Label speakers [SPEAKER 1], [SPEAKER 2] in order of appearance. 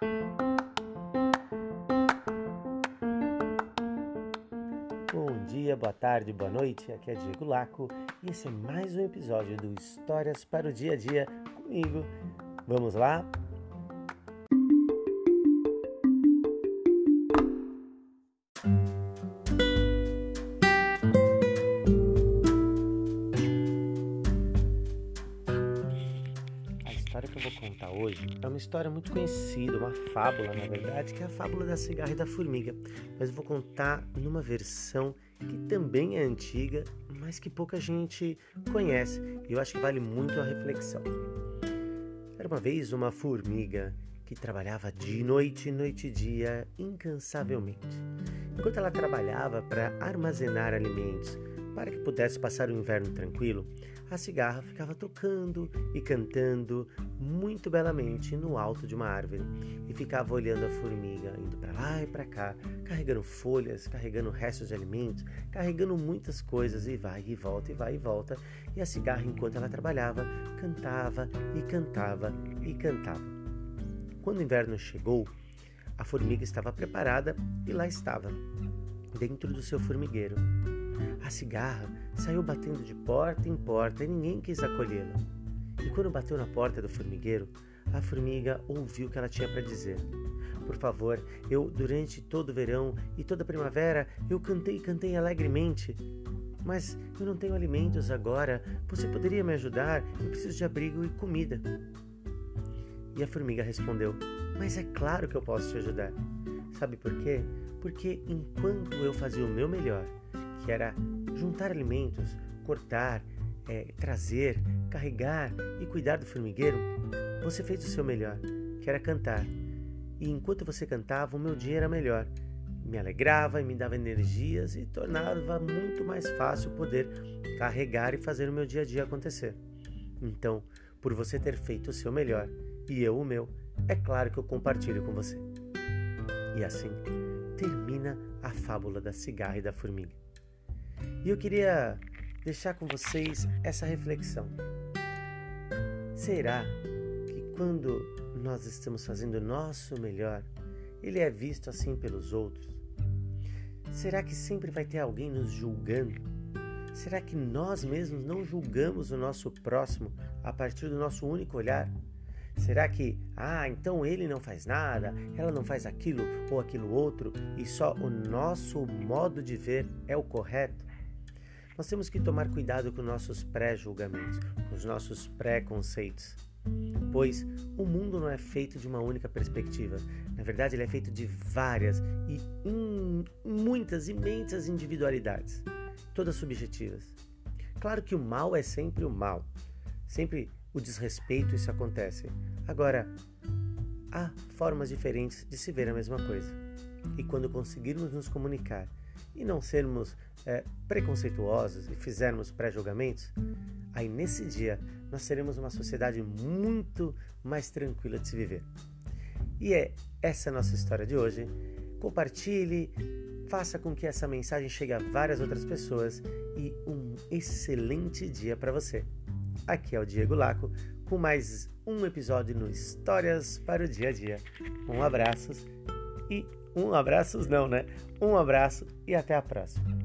[SPEAKER 1] Bom dia, boa tarde, boa noite. Aqui é Diego Laco e esse é mais um episódio do Histórias para o Dia a Dia comigo. Vamos lá? História que eu vou contar hoje é uma história muito conhecida, uma fábula, na verdade, que é a fábula da cigarra e da formiga. Mas eu vou contar numa versão que também é antiga, mas que pouca gente conhece. E eu acho que vale muito a reflexão. Era uma vez uma formiga que trabalhava de noite, noite e dia, incansavelmente. Enquanto ela trabalhava para armazenar alimentos para que pudesse passar o inverno tranquilo, a cigarra ficava tocando e cantando muito belamente no alto de uma árvore e ficava olhando a formiga indo para lá e para cá, carregando folhas, carregando restos de alimentos, carregando muitas coisas e vai e volta e vai e volta. E a cigarra, enquanto ela trabalhava, cantava e cantava e cantava. Quando o inverno chegou, a formiga estava preparada e lá estava, dentro do seu formigueiro. A cigarra saiu batendo de porta em porta e ninguém quis acolhê-la. E quando bateu na porta do formigueiro, a formiga ouviu o que ela tinha para dizer. Por favor, eu, durante todo o verão e toda a primavera, eu cantei e cantei alegremente. Mas eu não tenho alimentos agora. Você poderia me ajudar? Eu preciso de abrigo e comida. E a formiga respondeu: Mas é claro que eu posso te ajudar. Sabe por quê? Porque enquanto eu fazia o meu melhor, que era juntar alimentos, cortar, é, trazer, carregar e cuidar do formigueiro, você fez o seu melhor, que era cantar. E enquanto você cantava, o meu dia era melhor. Me alegrava e me dava energias e tornava muito mais fácil poder carregar e fazer o meu dia a dia acontecer. Então, por você ter feito o seu melhor e eu o meu, é claro que eu compartilho com você. E assim termina a fábula da cigarra e da formiga. E eu queria deixar com vocês essa reflexão. Será que quando nós estamos fazendo o nosso melhor, ele é visto assim pelos outros? Será que sempre vai ter alguém nos julgando? Será que nós mesmos não julgamos o nosso próximo a partir do nosso único olhar? Será que, ah, então ele não faz nada, ela não faz aquilo ou aquilo outro e só o nosso modo de ver é o correto? Nós temos que tomar cuidado com nossos pré-julgamentos, com os nossos pré-conceitos, pois o mundo não é feito de uma única perspectiva. Na verdade, ele é feito de várias e in, muitas imensas individualidades, todas subjetivas. Claro que o mal é sempre o mal, sempre o desrespeito isso acontece. Agora, há formas diferentes de se ver a mesma coisa. E quando conseguirmos nos comunicar e não sermos é, preconceituosos e fizermos pré-julgamentos, aí nesse dia nós seremos uma sociedade muito mais tranquila de se viver. E é essa a nossa história de hoje. Compartilhe, faça com que essa mensagem chegue a várias outras pessoas e um excelente dia para você. Aqui é o Diego Laco com mais um episódio no Histórias para o Dia a Dia. Um abraço e um abraço não, né? Um abraço e até a próxima.